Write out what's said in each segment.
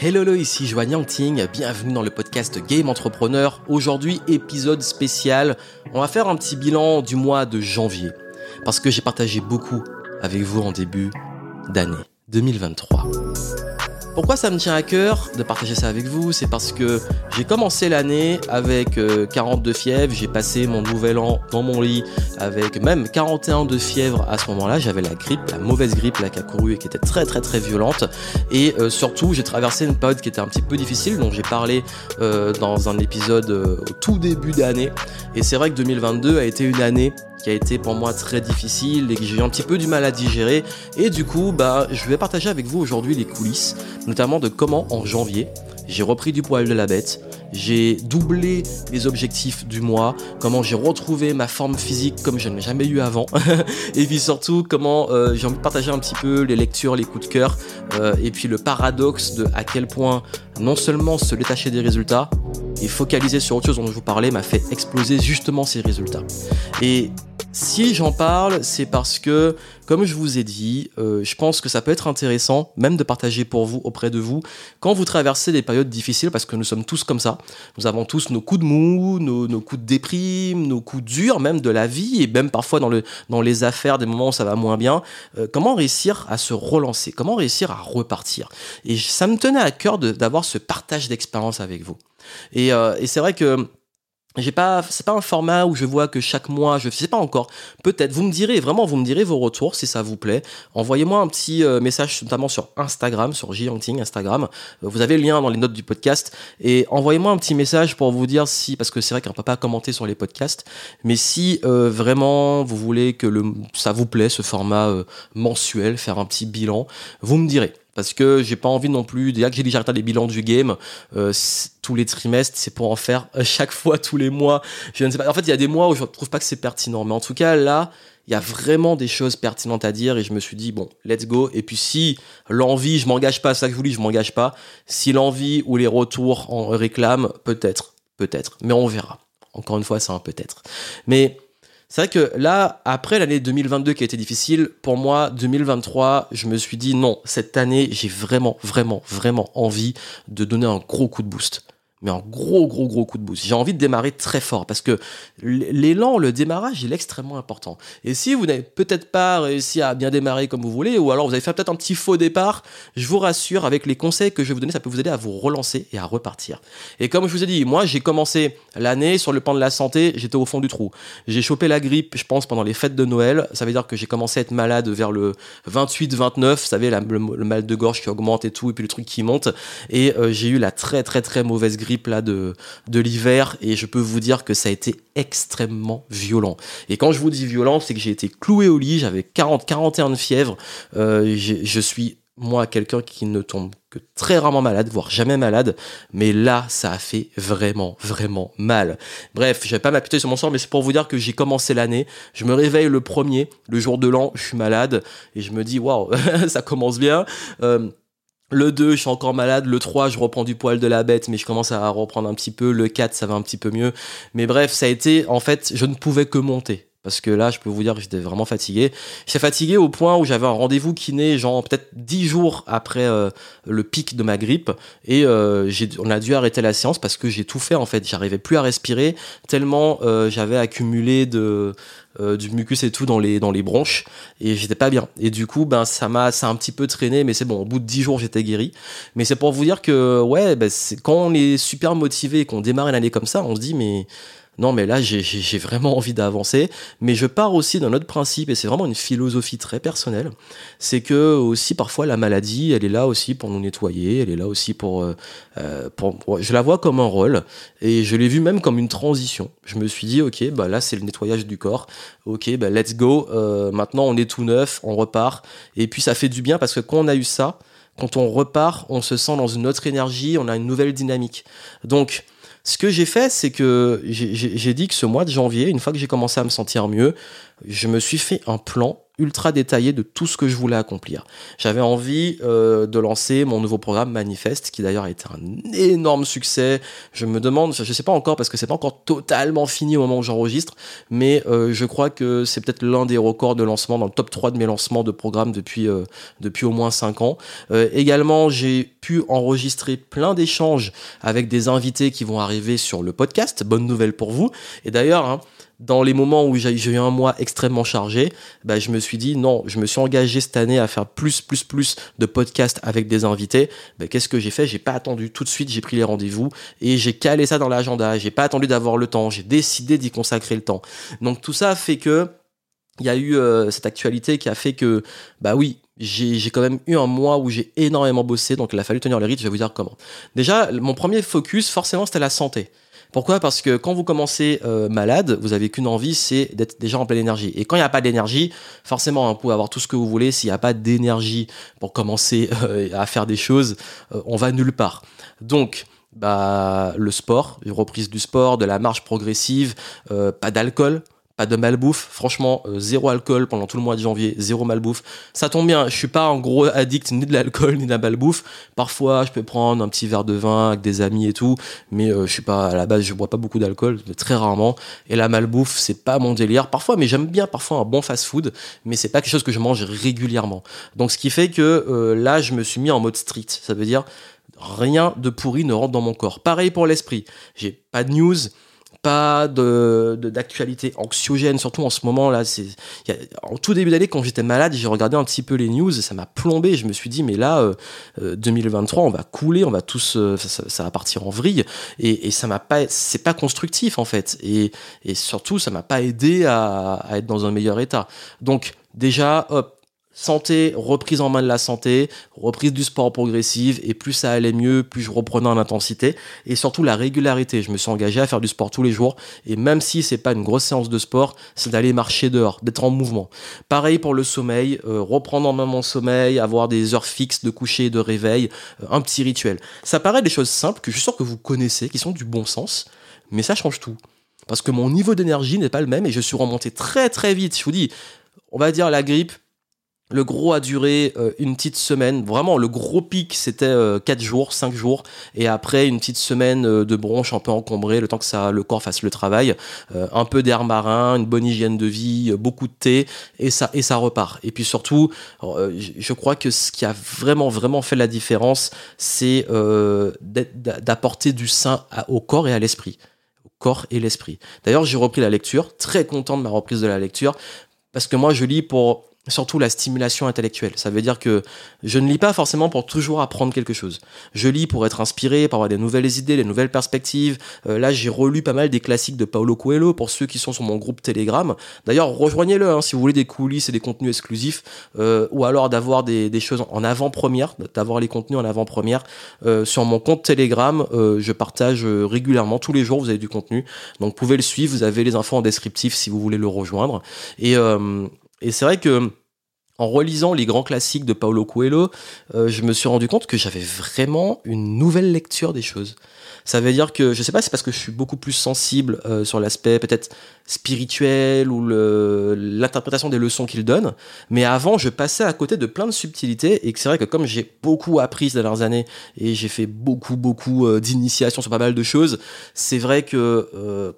Hello, ici Joanne Ting, bienvenue dans le podcast Game Entrepreneur. Aujourd'hui, épisode spécial. On va faire un petit bilan du mois de janvier. Parce que j'ai partagé beaucoup avec vous en début d'année 2023. Pourquoi ça me tient à cœur de partager ça avec vous C'est parce que j'ai commencé l'année avec 42 euh, fièvres, j'ai passé mon nouvel an dans mon lit avec même 41 de fièvre à ce moment-là, j'avais la grippe, la mauvaise grippe là qui a couru et qui était très très très violente. Et euh, surtout j'ai traversé une période qui était un petit peu difficile dont j'ai parlé euh, dans un épisode au tout début d'année. Et c'est vrai que 2022 a été une année qui a été pour moi très difficile et que j'ai eu un petit peu du mal à digérer. Et du coup, bah, je vais partager avec vous aujourd'hui les coulisses, notamment de comment en janvier, j'ai repris du poil de la bête, j'ai doublé les objectifs du mois, comment j'ai retrouvé ma forme physique comme je ne l'ai jamais eu avant, et puis surtout comment euh, j'ai envie de partager un petit peu les lectures, les coups de cœur, euh, et puis le paradoxe de à quel point non seulement se détacher des résultats, et focaliser sur autre chose dont je vous parlais m'a fait exploser justement ces résultats. Et si j'en parle, c'est parce que, comme je vous ai dit, euh, je pense que ça peut être intéressant, même de partager pour vous, auprès de vous, quand vous traversez des périodes difficiles, parce que nous sommes tous comme ça. Nous avons tous nos coups de mou, nos, coups de déprime, nos coups durs, même de la vie, et même parfois dans, le, dans les affaires, des moments où ça va moins bien. Euh, comment réussir à se relancer? Comment réussir à repartir? Et ça me tenait à cœur d'avoir ce partage d'expérience avec vous. Et, euh, et c'est vrai que j'ai pas c'est pas un format où je vois que chaque mois je sais pas encore. Peut-être vous me direz vraiment vous me direz vos retours si ça vous plaît. Envoyez-moi un petit euh, message notamment sur Instagram sur Jiangting Instagram. Euh, vous avez le lien dans les notes du podcast. Et envoyez-moi un petit message pour vous dire si parce que c'est vrai qu'on peut pas commenter sur les podcasts mais si euh, vraiment vous voulez que le ça vous plaît ce format mensuel faire un petit bilan vous me direz parce que j'ai pas envie non plus déjà que j'ai déjà des bilans du game euh, tous les trimestres c'est pour en faire chaque fois tous les mois. Je ne sais pas. En fait il y a des mois où je trouve pas que c'est pertinent. Mais en tout cas là il y a vraiment des choses pertinentes à dire et je me suis dit bon let's go. Et puis si l'envie je m'engage pas ça que je vous dis je m'engage pas. Si l'envie ou les retours en réclament peut-être peut-être. Mais on verra. Encore une fois c'est un peut-être. Mais c'est vrai que là, après l'année 2022 qui a été difficile, pour moi, 2023, je me suis dit non, cette année, j'ai vraiment, vraiment, vraiment envie de donner un gros coup de boost mais un gros, gros, gros coup de boost. J'ai envie de démarrer très fort parce que l'élan, le démarrage, il est extrêmement important. Et si vous n'avez peut-être pas réussi à bien démarrer comme vous voulez, ou alors vous avez fait peut-être un petit faux départ, je vous rassure, avec les conseils que je vais vous donner, ça peut vous aider à vous relancer et à repartir. Et comme je vous ai dit, moi, j'ai commencé l'année sur le plan de la santé, j'étais au fond du trou. J'ai chopé la grippe, je pense, pendant les fêtes de Noël. Ça veut dire que j'ai commencé à être malade vers le 28-29, vous savez, le, mal de gorge qui augmente et tout, et puis le truc qui monte. Et euh, j'ai eu la très, très, très mauvaise grippe de, de l'hiver et je peux vous dire que ça a été extrêmement violent. Et quand je vous dis violent, c'est que j'ai été cloué au lit, j'avais 40, 41 de fièvre, euh, je suis moi quelqu'un qui ne tombe que très rarement malade, voire jamais malade, mais là ça a fait vraiment vraiment mal. Bref, je vais pas m'appuyer sur mon sort, mais c'est pour vous dire que j'ai commencé l'année, je me réveille le premier, le jour de l'an, je suis malade et je me dis waouh, ça commence bien. Euh, le 2, je suis encore malade. Le 3, je reprends du poil de la bête, mais je commence à reprendre un petit peu. Le 4, ça va un petit peu mieux. Mais bref, ça a été, en fait, je ne pouvais que monter. Parce que là, je peux vous dire que j'étais vraiment fatigué. J'étais fatigué au point où j'avais un rendez-vous kiné, genre peut-être 10 jours après euh, le pic de ma grippe. Et euh, on a dû arrêter la séance parce que j'ai tout fait en fait. J'arrivais plus à respirer tellement euh, j'avais accumulé de, euh, du mucus et tout dans les, dans les bronches et j'étais pas bien. Et du coup, ben, ça m'a, ça a un petit peu traîné, mais c'est bon, au bout de 10 jours, j'étais guéri. Mais c'est pour vous dire que, ouais, ben, quand on est super motivé et qu'on démarre une année comme ça, on se dit, mais non, mais là, j'ai vraiment envie d'avancer. Mais je pars aussi d'un autre principe, et c'est vraiment une philosophie très personnelle. C'est que aussi, parfois, la maladie, elle est là aussi pour nous nettoyer, elle est là aussi pour, euh, euh, pour, Je la vois comme un rôle, et je l'ai vu même comme une transition. Je me suis dit, ok, bah là, c'est le nettoyage du corps. Ok, bah let's go. Euh, maintenant, on est tout neuf, on repart. Et puis, ça fait du bien parce que quand on a eu ça, quand on repart, on se sent dans une autre énergie, on a une nouvelle dynamique. Donc, ce que j'ai fait, c'est que j'ai dit que ce mois de janvier, une fois que j'ai commencé à me sentir mieux, je me suis fait un plan ultra détaillé de tout ce que je voulais accomplir. J'avais envie euh, de lancer mon nouveau programme Manifeste, qui d'ailleurs a été un énorme succès. Je me demande, je ne sais pas encore parce que c'est pas encore totalement fini au moment où j'enregistre, mais euh, je crois que c'est peut-être l'un des records de lancement dans le top 3 de mes lancements de programmes depuis, euh, depuis au moins 5 ans. également, j'ai pu enregistrer plein d'échanges avec des invités qui vont arriver sur le podcast. Bonne nouvelle pour vous. Et d'ailleurs, hein, dans les moments où j'ai eu un mois extrêmement chargé, bah, je me suis dit non, je me suis engagé cette année à faire plus, plus, plus de podcasts avec des invités. Bah, Qu'est-ce que j'ai fait? J'ai pas attendu tout de suite, j'ai pris les rendez-vous et j'ai calé ça dans l'agenda. J'ai pas attendu d'avoir le temps, j'ai décidé d'y consacrer le temps. Donc tout ça fait que il y a eu euh, cette actualité qui a fait que, bah oui, j'ai quand même eu un mois où j'ai énormément bossé, donc il a fallu tenir le rythme, je vais vous dire comment. Déjà, mon premier focus, forcément, c'était la santé. Pourquoi? Parce que quand vous commencez euh, malade, vous avez qu'une envie, c'est d'être déjà en pleine énergie. Et quand il n'y a pas d'énergie, forcément, hein, vous pouvez avoir tout ce que vous voulez. S'il n'y a pas d'énergie pour commencer euh, à faire des choses, euh, on va nulle part. Donc, bah, le sport, une reprise du sport, de la marche progressive, pas d'alcool, pas de malbouffe. Franchement, euh, zéro alcool pendant tout le mois de janvier, zéro malbouffe. Ça tombe bien, je suis pas un gros addict ni de l'alcool ni de la malbouffe. Parfois, je peux prendre un petit verre de vin avec des amis et tout, mais euh, je suis pas à la base, je bois pas beaucoup d'alcool, très rarement. Et la malbouffe, c'est pas mon délire. Parfois, mais j'aime bien parfois un bon fast-food, mais c'est pas quelque chose que je mange régulièrement. Donc, ce qui fait que euh, là, je me suis mis en mode strict. Ça veut dire rien de pourri ne rentre dans mon corps. Pareil pour l'esprit. J'ai pas de news pas de d'actualité anxiogène, surtout en ce moment là. C'est en tout début d'année quand j'étais malade, j'ai regardé un petit peu les news et ça m'a plombé. Je me suis dit mais là, 2023, euh, euh, on va couler, on va tous, euh, ça, va partir en vrille et, et ça m'a pas, c'est pas constructif en fait. Et, et surtout, ça m'a pas aidé à, à être dans un meilleur état. Donc déjà, hop, santé, reprise en main de la santé, reprise du sport progressive, et plus ça allait mieux, plus je reprenais en intensité, et surtout la régularité. Je me suis engagé à faire du sport tous les jours, et même si c'est pas une grosse séance de sport, c'est d'aller marcher dehors, d'être en mouvement. Pareil pour le sommeil, euh, reprendre en main mon sommeil, avoir des heures fixes de coucher et de réveil, euh, un petit rituel. Ça paraît des choses simples que je suis sûr que vous connaissez, qui sont du bon sens, mais ça change tout. Parce que mon niveau d'énergie n'est pas le même et je suis remonté très très vite. Je vous dis, on va dire la grippe, le gros a duré euh, une petite semaine. Vraiment, le gros pic, c'était 4 euh, jours, 5 jours. Et après, une petite semaine euh, de bronche un peu encombrée, le temps que ça, le corps fasse le travail. un peu d'air marin, une bonne hygiène de vie, beaucoup de thé, et ça, repart. Et puis surtout, je crois que ce qui a vraiment, vraiment fait la différence, c'est d'apporter du sain au corps et à l'esprit. Au corps et l'esprit. D'ailleurs, j'ai repris la lecture, très content de ma reprise de la lecture, parce que moi, je lis pour surtout la stimulation intellectuelle. Ça veut dire que je ne lis pas forcément pour toujours apprendre quelque chose. Je lis pour être inspiré, pour avoir des nouvelles idées, des nouvelles perspectives. Euh, là, j'ai relu pas mal des classiques de Paulo Coelho pour ceux qui sont sur mon groupe Telegram. D'ailleurs, rejoignez-le hein, si vous voulez des coulisses et des contenus exclusifs, euh, ou alors d'avoir des, choses en avant-première, d'avoir les contenus en avant-première. Euh, sur mon compte Telegram, je partage régulièrement, tous les jours, vous avez du contenu. Donc, vous pouvez le suivre, vous avez les infos en descriptif si vous voulez le rejoindre. Et et c'est vrai que en relisant les grands classiques de Paulo Coelho, euh, je me suis rendu compte que j'avais vraiment une nouvelle lecture des choses. Ça veut dire que, je sais pas, c'est parce que je suis beaucoup plus sensible euh, sur l'aspect peut-être spirituel ou l'interprétation des leçons qu'il donne, mais avant, je passais à côté de plein de subtilités et c'est vrai que comme j'ai beaucoup appris ces dernières années et j'ai fait beaucoup, beaucoup euh, d'initiations sur pas mal de choses, c'est vrai que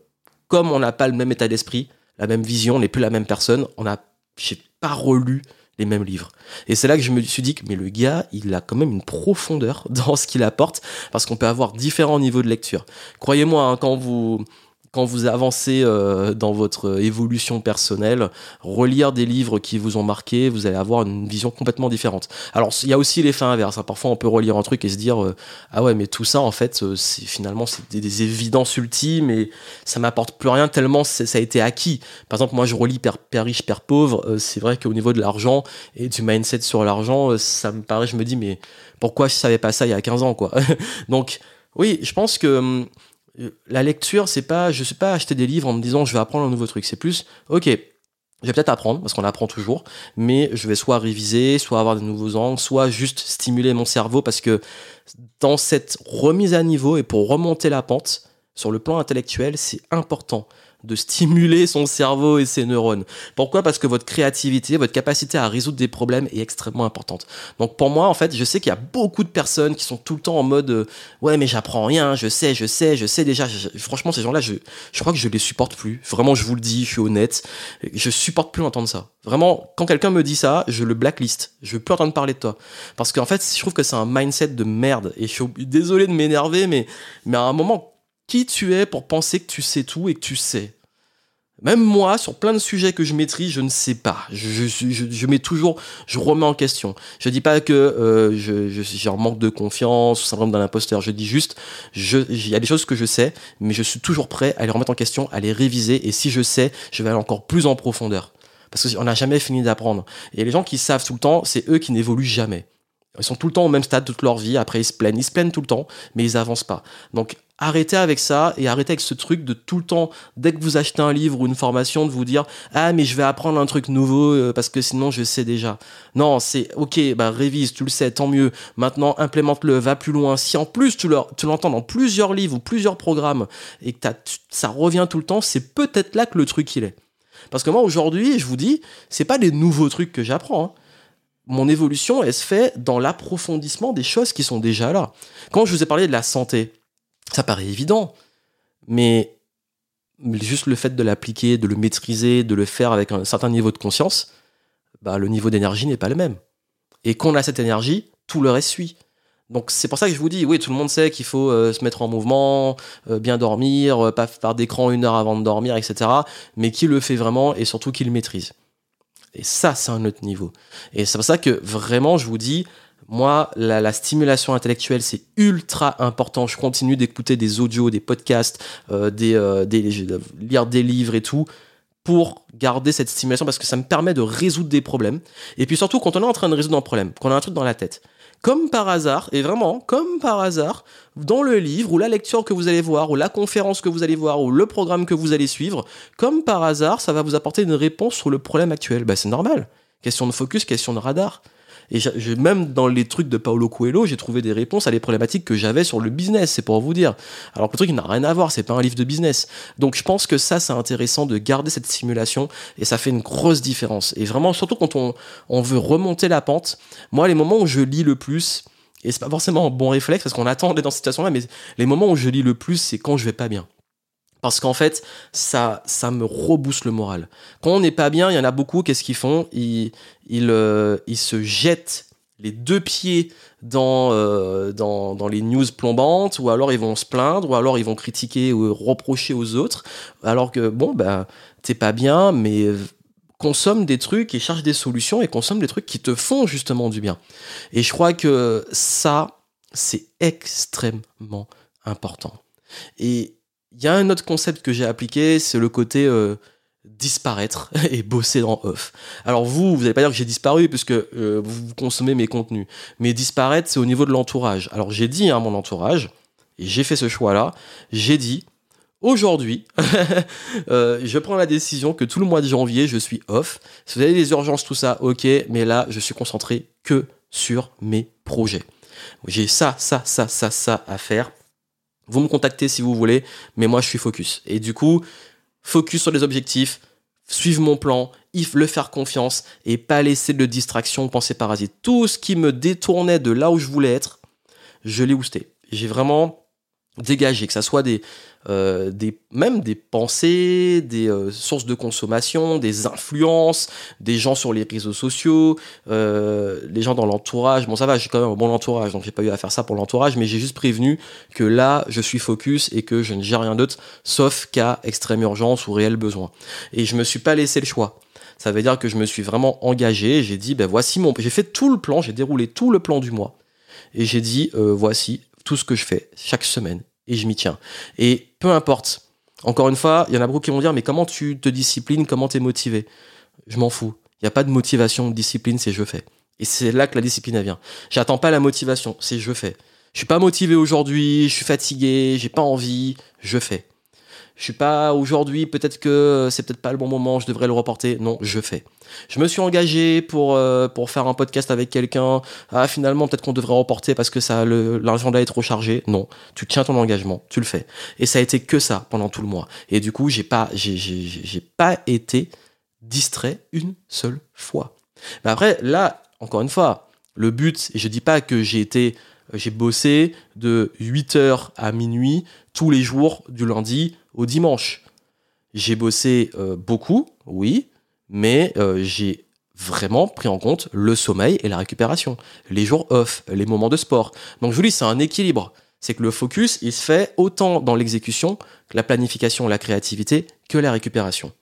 comme on n'a pas le même état d'esprit, la même vision, on n'est plus la même personne, on a j'ai pas relu les mêmes livres. Et c'est là que je me suis dit que mais le gars, il a quand même une profondeur dans ce qu'il apporte parce qu'on peut avoir différents niveaux de lecture. Croyez-moi, hein, quand vous quand vous avancez euh, dans votre évolution personnelle, relire des livres qui vous ont marqué, vous allez avoir une vision complètement différente. Alors il y a aussi l'effet inverse. Hein. Parfois on peut relire un truc et se dire euh, ah ouais mais tout ça en fait euh, c'est finalement c'est des, évidences ultimes et ça m'apporte plus rien tellement ça a été acquis. Par exemple moi je relis Père, Père riche Père pauvre. c'est vrai qu'au niveau de l'argent et du mindset sur l'argent, ça me paraît je me dis mais pourquoi je savais pas ça il y a 15 ans quoi? Donc oui, je pense que hum, la lecture, c'est pas, je sais pas acheter des livres en me disant je vais apprendre un nouveau truc. C'est plus, ok, je vais peut-être apprendre parce qu'on apprend toujours, mais je vais soit réviser, soit avoir de nouveaux angles, soit juste stimuler mon cerveau parce que dans cette remise à niveau et pour remonter la pente sur le plan intellectuel, c'est important de stimuler son cerveau et ses neurones. Pourquoi? Parce que votre créativité, votre capacité à résoudre des problèmes est extrêmement importante. Donc pour moi, en fait, je sais qu'il y a beaucoup de personnes qui sont tout le temps en mode euh, ouais mais j'apprends rien, je sais, je sais, je sais déjà. franchement, ces gens-là, je, je crois que je les supporte plus. Vraiment, je vous le dis, je suis honnête, je supporte plus entendre ça. Vraiment, quand quelqu'un me dit ça, je le blacklist. Je veux plus entendre parler de toi. Parce qu'en fait, je trouve que c'est un mindset de merde. Et je suis désolé de m'énerver, mais, mais à un moment, qui tu es pour penser que tu sais tout et que tu sais. Même moi, sur plein de sujets que je maîtrise, je ne sais pas. Je, mets toujours, je remets en question. Je dis pas que euh, j'ai un manque de confiance ou syndrome d'un imposteur. Je dis juste, il y a des choses que je sais, mais je suis toujours prêt à les remettre en question, à les réviser. Et si je sais, je vais aller encore plus en profondeur. Parce qu'on n'a jamais fini d'apprendre. Et les gens qui savent tout le temps, c'est eux qui n'évoluent jamais. Ils sont tout le temps au même stade toute leur vie. Après, ils se plaignent. Ils se plaignent tout le temps, mais ils avancent pas. Donc, arrêtez avec ça et arrêtez avec ce truc de tout le temps, dès que vous achetez un livre ou une formation, de vous dire Ah, mais je vais apprendre un truc nouveau euh, parce que sinon je sais déjà. Non, c'est ok, bah révise, tu le sais, tant mieux. Maintenant, implémente-le, va plus loin. Si en plus tu l'entends dans plusieurs livres ou plusieurs programmes et que ça revient tout le temps, c'est peut-être là que le truc il est. Parce que moi aujourd'hui, je vous dis, c'est pas des nouveaux trucs que j'apprends. Hein mon évolution, elle se fait dans l'approfondissement des choses qui sont déjà là. Quand je vous ai parlé de la santé, ça paraît évident, mais juste le fait de l'appliquer, de le maîtriser, de le faire avec un certain niveau de conscience, bah, le niveau d'énergie n'est pas le même. Et quand on a cette énergie, tout le reste suit. Donc c'est pour ça que je vous dis, oui, tout le monde sait qu'il faut euh, se mettre en mouvement, euh, bien dormir, euh, pas faire d'écran une heure avant de dormir, etc. Mais qui le fait vraiment et surtout qui le maîtrise. Et ça, c'est un autre niveau. Et c'est pour ça que vraiment, je vous dis, moi, la, stimulation intellectuelle, c'est ultra important. Je continue d'écouter des audios, des podcasts, euh, des, euh, des, lire des livres et tout pour garder cette stimulation parce que ça me permet de résoudre des problèmes. Et puis surtout, quand on est en train de résoudre un problème, qu'on a un truc dans la tête, comme par hasard, et vraiment comme par hasard, dans le livre ou la lecture que vous allez voir, ou la conférence que vous allez voir, ou le programme que vous allez suivre, comme par hasard, ça va vous apporter une réponse sur le problème actuel. Ben, c'est normal. Question de focus, question de radar. Et même dans les trucs de Paolo Coelho, j'ai trouvé des réponses à les problématiques que j'avais sur le business, c'est pour vous dire. Alors que le truc n'a rien à voir, c'est pas un livre de business. Donc je pense que ça, c'est intéressant de garder cette simulation et ça fait une grosse différence. Et vraiment, surtout quand on, on veut remonter la pente, moi, les moments où je lis le plus, et c'est pas forcément un bon réflexe parce qu'on attend d'être dans cette situation-là, mais les moments où je lis le plus, c'est quand je vais pas bien parce qu'en fait, ça, ça me rebooste le moral. Quand on n'est pas bien, il y en a beaucoup, qu'est-ce qu'ils font? Ils, ils, euh, ils, se jettent les deux pieds dans, euh, dans, dans, les news plombantes, ou alors ils vont se plaindre, ou alors ils vont critiquer ou reprocher aux autres, alors que, bon, bah, t'es pas bien, mais consomme des trucs et cherche des solutions et consomme des trucs qui te font justement du bien. Et je crois que ça, c'est extrêmement important. Et il y a un autre concept que j'ai appliqué, c'est le côté euh, disparaître et bosser dans off. Alors vous, vous n'allez pas dire que j'ai disparu puisque euh, vous consommez mes contenus, mais disparaître, c'est au niveau de l'entourage. Alors j'ai dit à mon entourage, et j'ai fait ce choix-là, j'ai dit, aujourd'hui, euh, je prends la décision que tout le mois de janvier, je suis off. Si vous avez des urgences, tout ça, ok, mais là, je suis concentré que sur mes projets. J'ai ça, ça, ça, ça, ça à faire vous me contactez si vous voulez, mais moi je suis focus. Et du coup, focus sur les objectifs, suivre mon plan, le faire confiance et pas laisser de distraction, penser parasite. Tout ce qui me détournait de là où je voulais être, je l'ai ousté. J'ai vraiment dégagé, que ça soit des, euh, des, même des pensées, des euh, sources de consommation, des influences, des gens sur les réseaux sociaux, euh, les gens dans l'entourage. Bon, ça va, j'ai quand même un bon entourage, donc j'ai pas eu à faire ça pour l'entourage, mais j'ai juste prévenu que là, je suis focus et que je ne gère rien d'autre, sauf cas extrême urgence ou réel besoin. Et je me suis pas laissé le choix. Ça veut dire que je me suis vraiment engagé. J'ai dit, ben voici mon, j'ai fait tout le plan, j'ai déroulé tout le plan du mois, et j'ai dit, voici tout ce que je fais chaque semaine et je m'y tiens. Et peu importe. Encore une fois, il y en a beaucoup qui vont dire mais comment tu te disciplines, comment tu es motivé? Je m'en fous. Il n'y a pas de motivation, de discipline, c'est je fais. Et c'est là que la discipline vient. J'attends pas la motivation, c'est je fais. Je suis pas motivé aujourd'hui, je suis fatigué, j'ai pas envie, je fais. Je suis pas aujourd'hui, peut-être que c'est peut-être pas le bon moment, je devrais le reporter. Non, je fais. Je me suis engagé pour, euh, pour faire un podcast avec quelqu'un. Ah, finalement, peut-être qu'on devrait reporter parce que ça, l'agenda est trop chargé. Non, tu tiens ton engagement, tu le fais. Et ça a été que ça pendant tout le mois. Et du coup, j'ai pas, j'ai pas été distrait une seule fois. Mais après, là, encore une fois, le but, je dis pas que j'ai été, j'ai bossé de 8h à minuit tous les jours du lundi au dimanche. J'ai bossé euh, beaucoup, oui, mais euh, j'ai vraiment pris en compte le sommeil et la récupération, les jours off, les moments de sport. Donc je vous dis, c'est un équilibre. C'est que le focus, il se fait autant dans l'exécution, la planification, la créativité, que la récupération.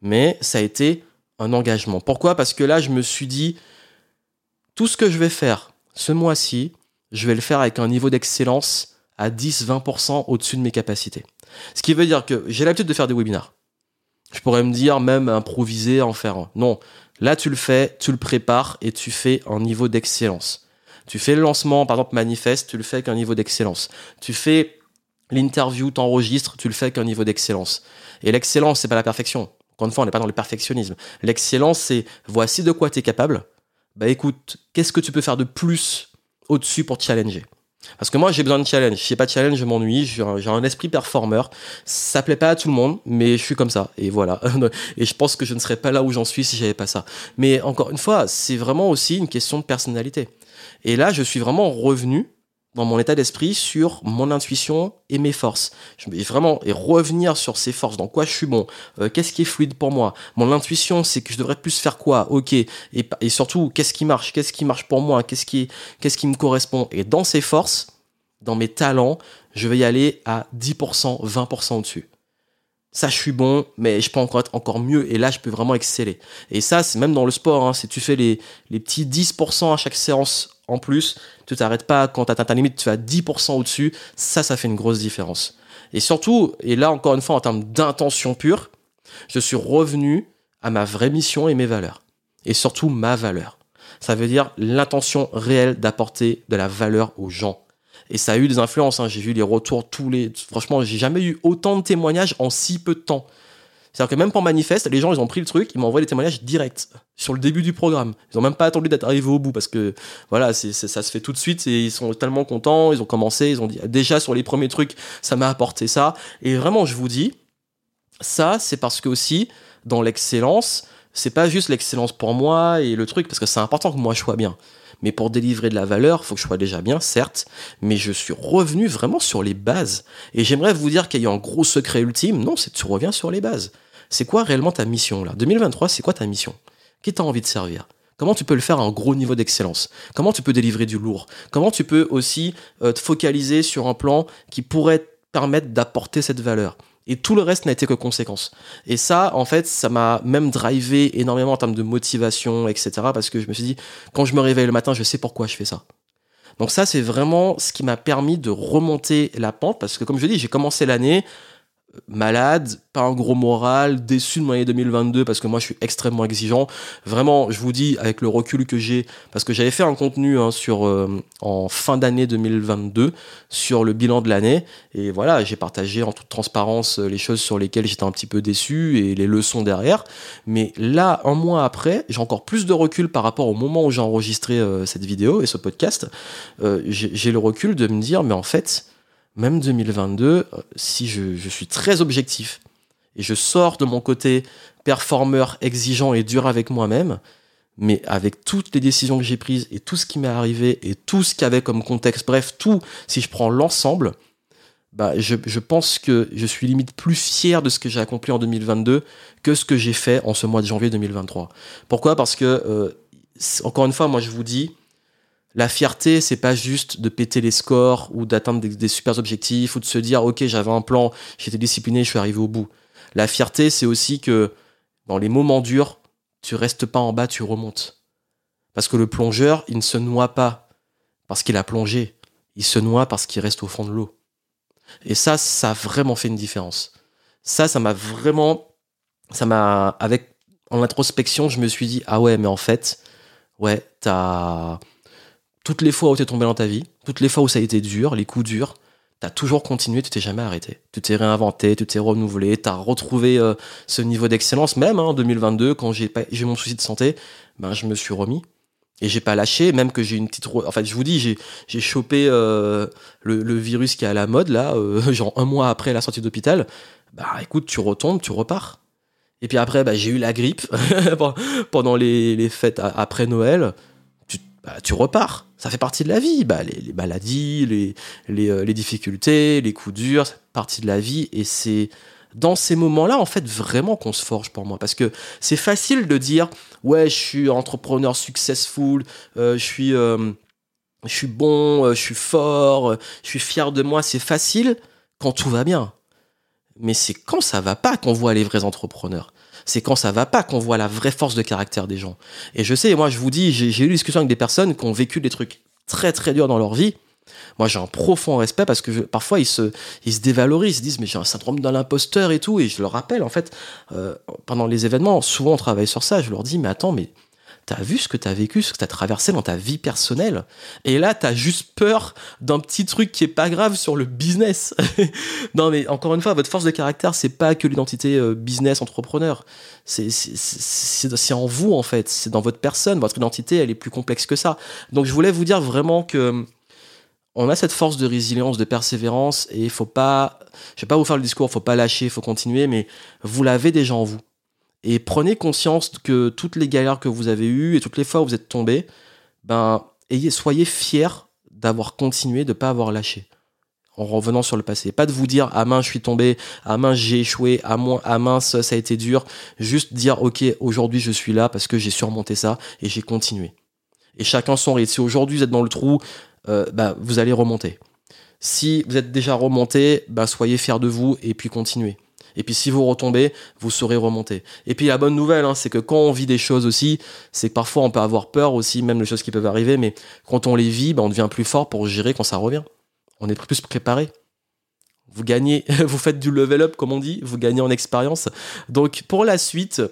Mais ça a été un engagement. Pourquoi? Parce que là, je me suis dit, tout ce que je vais faire ce mois-ci, je vais le faire avec un niveau d'excellence à 10-20% au-dessus de mes capacités. Ce qui veut dire que j'ai l'habitude de faire des webinars. Je pourrais me dire même improviser, en faire un. Non, là tu le fais, tu le prépares et tu fais un niveau d'excellence. Tu fais le lancement, par exemple manifeste, tu le fais avec un niveau d'excellence. Tu fais l'interview, t'enregistres, tu le fais avec un niveau d'excellence. Et l'excellence, c'est pas la perfection. Encore une fois, on n'est pas dans le perfectionnisme. L'excellence, c'est voici de quoi tu es capable. Bah écoute, qu'est-ce que tu peux faire de plus au-dessus pour te challenger? Parce que moi, j'ai besoin de challenge. Si j'ai pas de challenge, je m'ennuie. J'ai un, esprit performeur. Ça plaît pas à tout le monde, mais je suis comme ça. Et voilà. Et je pense que je ne serais pas là où j'en suis si j'avais pas ça. Mais encore une fois, c'est vraiment aussi une question de personnalité. Et là, je suis vraiment revenu dans mon état d'esprit sur mon intuition et mes forces. Je vais vraiment et revenir sur ces forces, dans quoi je suis bon, euh, qu'est-ce qui est fluide pour moi. Mon intuition, c'est que je devrais plus faire quoi, ok, et, et surtout qu'est-ce qui marche, qu'est-ce qui marche pour moi, qu'est-ce qui, qu'est-ce qui me correspond. Et dans ces forces, dans mes talents, je vais y aller à 10%, 20% au-dessus. Ça, je suis bon, mais je peux encore être encore mieux. Et là, je peux vraiment exceller. Et ça, c'est même dans le sport. Hein, si tu fais les, les petits 10% à chaque séance en plus, tu t'arrêtes pas quand tu atteins ta limite, tu vas 10% au-dessus, ça, ça fait une grosse différence. Et surtout, et là encore une fois en termes d'intention pure, je suis revenu à ma vraie mission et mes valeurs. Et surtout ma valeur. Ça veut dire l'intention réelle d'apporter de la valeur aux gens. Et ça a eu des influences. Hein. J'ai vu les retours tous les. Franchement, j'ai jamais eu autant de témoignages en si peu de temps. C'est-à-dire que même pour Manifeste, les gens, ils ont pris le truc, ils m'ont envoyé des témoignages directs sur le début du programme. Ils ont même pas attendu d'être arrivés au bout parce que voilà, c'est, ça se fait tout de suite et ils sont tellement contents. Ils ont commencé, ils ont dit déjà sur les premiers trucs, ça m'a apporté ça. Et vraiment, je vous dis, ça, c'est parce que aussi dans l'excellence, c'est pas juste l'excellence pour moi et le truc parce que c'est important que moi je sois bien. Mais pour délivrer de la valeur, faut que je sois déjà bien, certes, mais je suis revenu vraiment sur les bases. Et j'aimerais vous dire qu'il y a un gros secret ultime. Non, c'est tu reviens sur les bases. C'est quoi réellement ta mission là? 2023, c'est quoi ta mission? Qui t'as envie de servir? Comment tu peux le faire à un gros niveau d'excellence? Comment tu peux délivrer du lourd? Comment tu peux aussi euh, te focaliser sur un plan qui pourrait permettre d'apporter cette valeur? Et tout le reste n'a été que conséquence. Et ça, en fait, ça m'a même drivé énormément en termes de motivation, etc. Parce que je me suis dit, quand je me réveille le matin, je sais pourquoi je fais ça. Donc ça, c'est vraiment ce qui m'a permis de remonter la pente, parce que comme je dis, j'ai commencé l'année malade, pas un gros moral, déçu de mon année 2022 parce que moi je suis extrêmement exigeant. Vraiment, je vous dis avec le recul que j'ai, parce que j'avais fait un contenu hein, sur euh, en fin d'année 2022 sur le bilan de l'année et voilà, j'ai partagé en toute transparence euh, les choses sur lesquelles j'étais un petit peu déçu et les leçons derrière. Mais là, un mois après, j'ai encore plus de recul par rapport au moment où j'ai enregistré euh, cette vidéo et ce podcast. j'ai le recul de me dire, mais en fait même 2022, euh, si je, suis très objectif et je sors de mon côté performeur, exigeant et dur avec moi-même, mais avec toutes les décisions que j'ai prises et tout ce qui m'est arrivé et tout ce qu'il y avait comme contexte, bref, tout, si je prends l'ensemble, bah, je, pense que je suis limite plus fier de ce que j'ai accompli en 2022 que ce que j'ai fait en ce mois de janvier 2023. Pourquoi? Parce que, euh, encore une fois, moi je vous dis, la fierté, c'est pas juste de péter les scores ou d'atteindre des, super objectifs ou de se dire ok j'avais un plan, j'étais discipliné, je suis arrivé au bout. La fierté, c'est aussi que dans les moments durs, tu restes pas en bas, tu remontes. Parce que le plongeur, il ne se noie pas parce qu'il a plongé, il se noie parce qu'il reste au fond de l'eau. Et ça, ça a vraiment fait une différence. Ça, ça m'a vraiment, ça m'a, avec en introspection, je me suis dit ah ouais, mais en fait, ouais, t'as toutes les fois où tu es tombé dans ta vie, toutes les fois où ça a été dur, les coups durs, tu as toujours continué, tu t'es jamais arrêté. Tu t'es réinventé, tu t'es renouvelé, tu as retrouvé euh, ce niveau d'excellence. Même hein, en 2022, quand j'ai mon souci de santé, ben, je me suis remis. Et j'ai pas lâché, même que j'ai une petite. En fait, je vous dis, j'ai chopé euh, le, virus qui est à la mode, là, euh, genre un mois après la sortie d'hôpital. Bah écoute, tu retombes, tu repars. Et puis après, bah, j'ai eu la grippe pendant les, fêtes après Noël. Tu, bah, tu repars. Ça fait partie de la vie. Bah, les, maladies, euh, les, difficultés, les coups durs, c'est partie de la vie. Et c'est dans ces moments-là, en fait, vraiment qu'on se forge pour moi. Parce que c'est facile de dire, ouais, je suis entrepreneur successful, euh, je suis... Euh, je suis bon, je suis fort, je suis fier de moi, c'est facile quand tout va bien. Mais c'est quand ça va pas qu'on voit les vrais entrepreneurs. C'est quand ça va pas qu'on voit la vraie force de caractère des gens. Et je sais, moi je vous dis, j'ai eu des discussions avec des personnes qui ont vécu des trucs très très durs dans leur vie. Moi j'ai un profond respect parce que parfois ils se, ils se dévalorisent, ils se disent mais j'ai un syndrome de l'imposteur et tout. Et je leur rappelle en fait, euh, pendant les événements, souvent on travaille sur ça, je leur dis mais attends, mais t'as vu ce que t'as vécu, ce que t'as traversé dans ta vie personnelle. Et là, t'as juste peur d'un petit truc qui est pas grave sur le business. non, mais encore une fois, votre force de caractère, c'est pas que l'identité euh, business entrepreneur. C'est, en vous, en fait. C'est dans votre personne. Votre identité, elle est plus complexe que ça. Donc, je voulais vous dire vraiment que on a cette force de résilience, de persévérance, et il faut pas, je vais pas vous faire le discours, faut pas lâcher, faut continuer, mais vous l'avez déjà en vous. Et prenez conscience que toutes les galères que vous avez eues et toutes les fois où vous êtes tombé, ben, ayez, soyez fiers d'avoir continué, de ne pas avoir lâché en revenant sur le passé. Pas de vous dire ah mince je suis tombé, ah mince j'ai échoué, ah, ah mince ça a été dur. Juste dire ok aujourd'hui je suis là parce que j'ai surmonté ça et j'ai continué. Et chacun son rythme. Si aujourd'hui vous êtes dans le trou, bah, vous allez remonter. Si vous êtes déjà remonté, bah, soyez fiers de vous et puis continuez. Et puis si vous retombez, vous saurez remonter. Et puis la bonne nouvelle, hein, c'est que quand on vit des choses aussi, c'est que parfois on peut avoir peur aussi, même les choses qui peuvent arriver, mais quand on les vit, ben, on devient plus fort pour gérer quand ça revient. On est plus préparé. Vous gagnez, vous faites du level up comme on dit, vous gagnez en expérience. Donc pour la suite,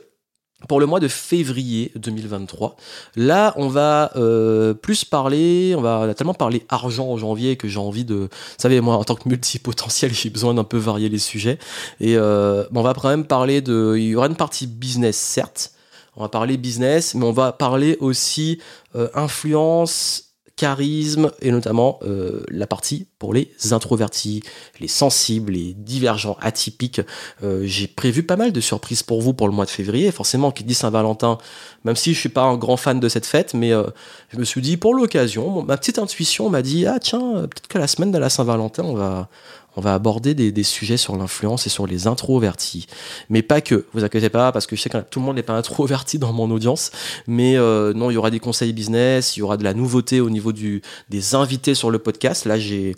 pour le mois de février 2023. Là, on va euh, plus parler, on va tellement parler argent en janvier que j'ai envie de, vous savez, moi en tant que multipotentiel, j'ai besoin d'un peu varier les sujets. Et euh, on va quand même parler de, il y aura une partie business certes, on va parler business, mais on va parler aussi euh, influence charisme et notamment euh, la partie pour les introvertis, les sensibles, les divergents, atypiques. Euh, j'ai prévu pas mal de surprises pour vous pour le mois de février. Forcément, qui dit Saint-Valentin, même si je suis pas un grand fan de cette fête, mais euh, je me suis dit pour l'occasion, ma petite intuition m'a dit ah tiens peut-être que la semaine de la Saint-Valentin on va on va aborder des, sujets sur l'influence et sur les introvertis. Mais pas que, vous inquiétez pas, parce que je sais que tout le monde n'est pas introverti dans mon audience, mais euh, non, il y aura des conseils business, il y aura de la nouveauté au niveau des invités sur le podcast. Là, j'ai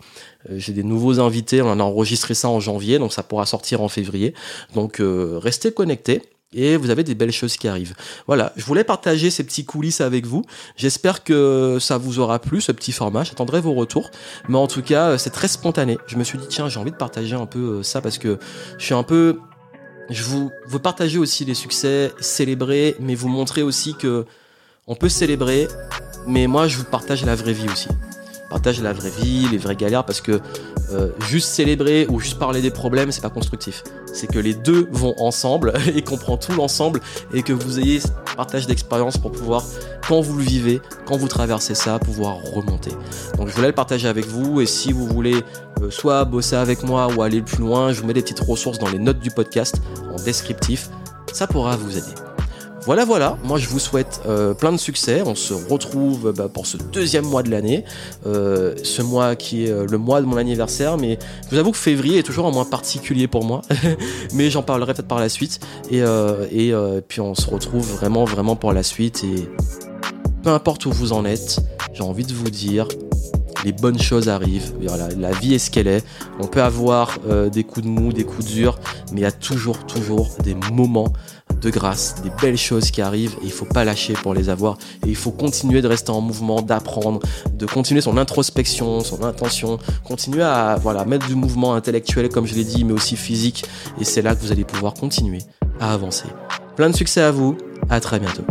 euh, j'ai des nouveaux invités, on a enregistré ça en janvier, donc ça pourra sortir en février. Donc euh, restez connectés et vous avez des belles choses qui arrivent. Voilà, je voulais partager ces petits coulisses avec vous. J'espère que ça vous aura plu, ce petit format. J'attendrai vos retours. Mais en tout cas, c'est très spontané. Je me suis dit, tiens, j'ai envie de partager un peu euh, ça parce que je suis un peu... Je vous veux partager aussi les succès, célébrer, mais vous montrer aussi que on peut célébrer, mais moi, je vous partage la vraie vie aussi partage la vraie vie, les vraies galères, parce que euh, juste célébrer ou juste parler des problèmes, c'est pas constructif. C'est que les deux vont ensemble et qu'on prend tout l'ensemble et que vous ayez ce partage d'expérience pour pouvoir, quand vous le vivez, quand vous traversez ça, pouvoir remonter. Donc je voulais le partager avec vous et si vous voulez euh, soit bosser avec moi ou aller plus loin, je vous mets des petites ressources dans les notes du podcast en descriptif. Ça pourra vous aider. Voilà, voilà. Moi, je vous souhaite euh, plein de succès. On se retrouve bah, pour ce deuxième mois de l'année. Euh, ce mois qui est euh, le mois de mon anniversaire. Mais je vous avoue que février est toujours un mois particulier pour moi. mais j'en parlerai peut-être par la suite. Et, puis, on se retrouve vraiment, vraiment pour la suite. Et peu importe où vous en êtes, j'ai envie de vous dire les bonnes choses arrivent. La vie est ce qu'elle est. On peut avoir des coups de mou, des coups durs, mais il y a toujours, toujours des moments de grâce, des belles choses qui arrivent et il faut pas lâcher pour les avoir et il faut continuer de rester en mouvement, d'apprendre, de continuer son introspection, son intention, continuer à voilà, mettre du mouvement intellectuel comme je l'ai dit mais aussi physique et c'est là que vous allez pouvoir continuer à avancer. Plein de succès à vous, à très bientôt.